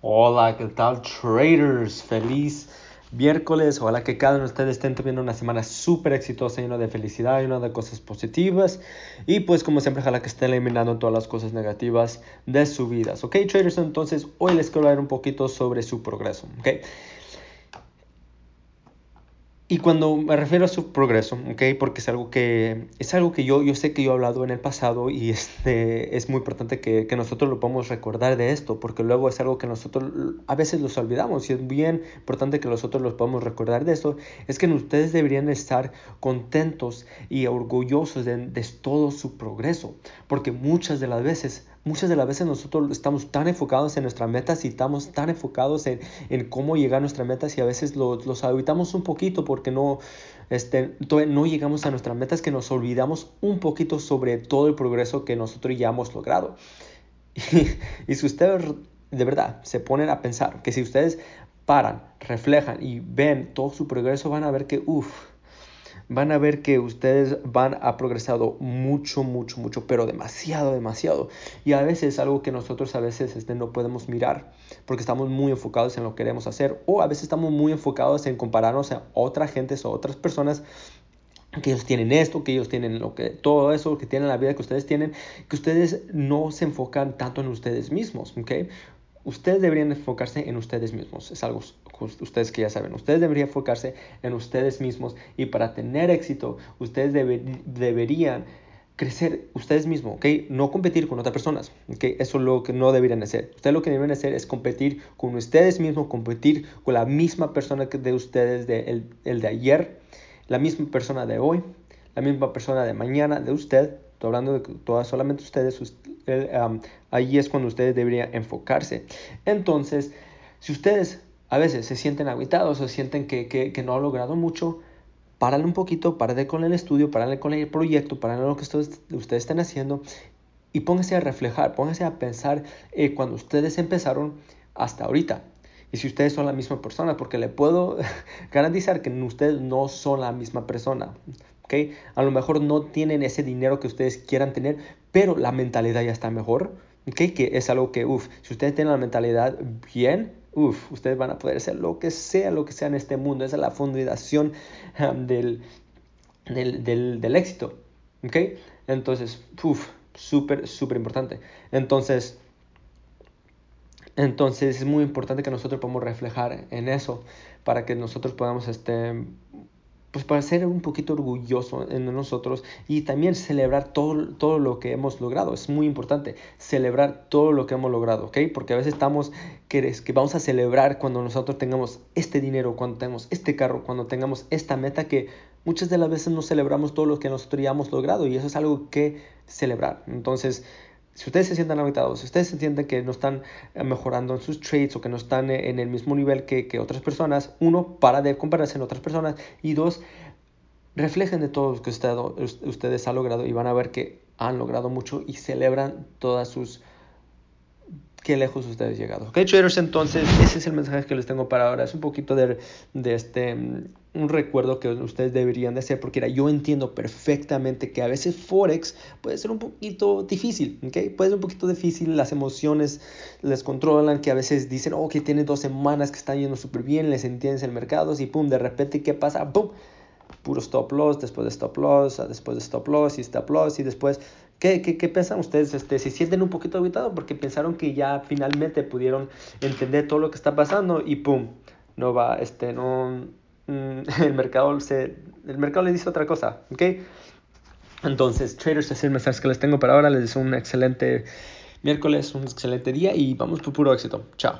Hola, ¿qué tal traders? Feliz miércoles. Ojalá que cada uno de ustedes estén teniendo una semana súper exitosa, llena de felicidad, llena de cosas positivas. Y pues como siempre, ojalá que estén eliminando todas las cosas negativas de su vida. Ok, traders, entonces hoy les quiero hablar un poquito sobre su progreso. Ok. Y cuando me refiero a su progreso, ¿ok? Porque es algo que, es algo que yo, yo sé que yo he hablado en el pasado y este, es muy importante que, que nosotros lo podamos recordar de esto, porque luego es algo que nosotros a veces los olvidamos y es bien importante que nosotros los podamos recordar de esto, es que ustedes deberían estar contentos y orgullosos de, de todo su progreso, porque muchas de las veces Muchas de las veces nosotros estamos tan enfocados en nuestras metas y estamos tan enfocados en, en cómo llegar a nuestras metas y a veces los, los habitamos un poquito porque no, este, no llegamos a nuestras metas que nos olvidamos un poquito sobre todo el progreso que nosotros ya hemos logrado. Y, y si ustedes de verdad se ponen a pensar que si ustedes paran, reflejan y ven todo su progreso, van a ver que, uff, van a ver que ustedes van a progresado mucho, mucho, mucho, pero demasiado, demasiado. Y a veces algo que nosotros a veces este, no podemos mirar porque estamos muy enfocados en lo que queremos hacer o a veces estamos muy enfocados en compararnos a otras gentes o otras personas que ellos tienen esto, que ellos tienen lo que todo eso, que tienen la vida que ustedes tienen, que ustedes no se enfocan tanto en ustedes mismos, ¿ok? ustedes deberían enfocarse en ustedes mismos. Es algo ustedes que ya saben. Ustedes deberían enfocarse en ustedes mismos y para tener éxito, ustedes deberían crecer ustedes mismos, ¿ok? No competir con otras personas, ¿ok? Eso es lo que no deberían hacer. Ustedes lo que deberían hacer es competir con ustedes mismos, competir con la misma persona de ustedes, de el, de ayer, la misma persona de hoy, la misma persona de mañana, de usted. Estoy hablando de todas solamente ustedes, ahí es cuando ustedes deberían enfocarse. Entonces, si ustedes a veces se sienten aguitados o sienten que, que, no han logrado mucho, párale un poquito, párale con el estudio, párale con el proyecto, párale lo que ustedes, ustedes están haciendo y pónganse a reflejar, pónganse a pensar eh, cuando ustedes empezaron hasta ahorita. Y si ustedes son la misma persona, porque le puedo garantizar que ustedes no son la misma persona. ¿okay? A lo mejor no tienen ese dinero que ustedes quieran tener, pero la mentalidad ya está mejor. ¿okay? Que es algo que, uff, si ustedes tienen la mentalidad bien, uff, ustedes van a poder hacer lo que sea, lo que sea en este mundo. Esa es la fundación um, del, del, del, del, éxito. ¿okay? Entonces, uff, súper, súper importante. Entonces, entonces es muy importante que nosotros podamos reflejar en eso para que nosotros podamos, este, pues para ser un poquito orgulloso en nosotros y también celebrar todo, todo lo que hemos logrado. Es muy importante celebrar todo lo que hemos logrado, ¿ok? Porque a veces estamos, que, que vamos a celebrar cuando nosotros tengamos este dinero, cuando tengamos este carro, cuando tengamos esta meta que muchas de las veces no celebramos todo lo que nosotros ya hemos logrado y eso es algo que celebrar. Entonces, si ustedes se sientan agotados, si ustedes se sienten que no están eh, mejorando en sus trades o que no están eh, en el mismo nivel que, que otras personas, uno, para de compararse en otras personas y dos, reflejen de todo lo que usted, ustedes han logrado y van a ver que han logrado mucho y celebran todas sus qué lejos ustedes han llegado. Ok, traders, entonces ese es el mensaje que les tengo para ahora. Es un poquito de, de este un recuerdo que ustedes deberían de hacer porque yo entiendo perfectamente que a veces Forex puede ser un poquito difícil, ¿ok? Puede ser un poquito difícil, las emociones les controlan, que a veces dicen, oh, que tiene dos semanas que están yendo súper bien, les entiendes el mercado y pum, de repente, ¿qué pasa? ¡Pum! Puro stop loss, después de stop loss, después de stop loss y stop loss y después... ¿Qué, qué, qué piensan ustedes? Este, ¿Se sienten un poquito habitados porque pensaron que ya finalmente pudieron entender todo lo que está pasando y pum, no va, este, no, Mm, el mercado, se, el mercado le dice otra cosa, ¿ok? Entonces, traders, es el mensaje que les tengo para ahora. Les deseo un excelente miércoles, un excelente día y vamos por puro éxito. Chao.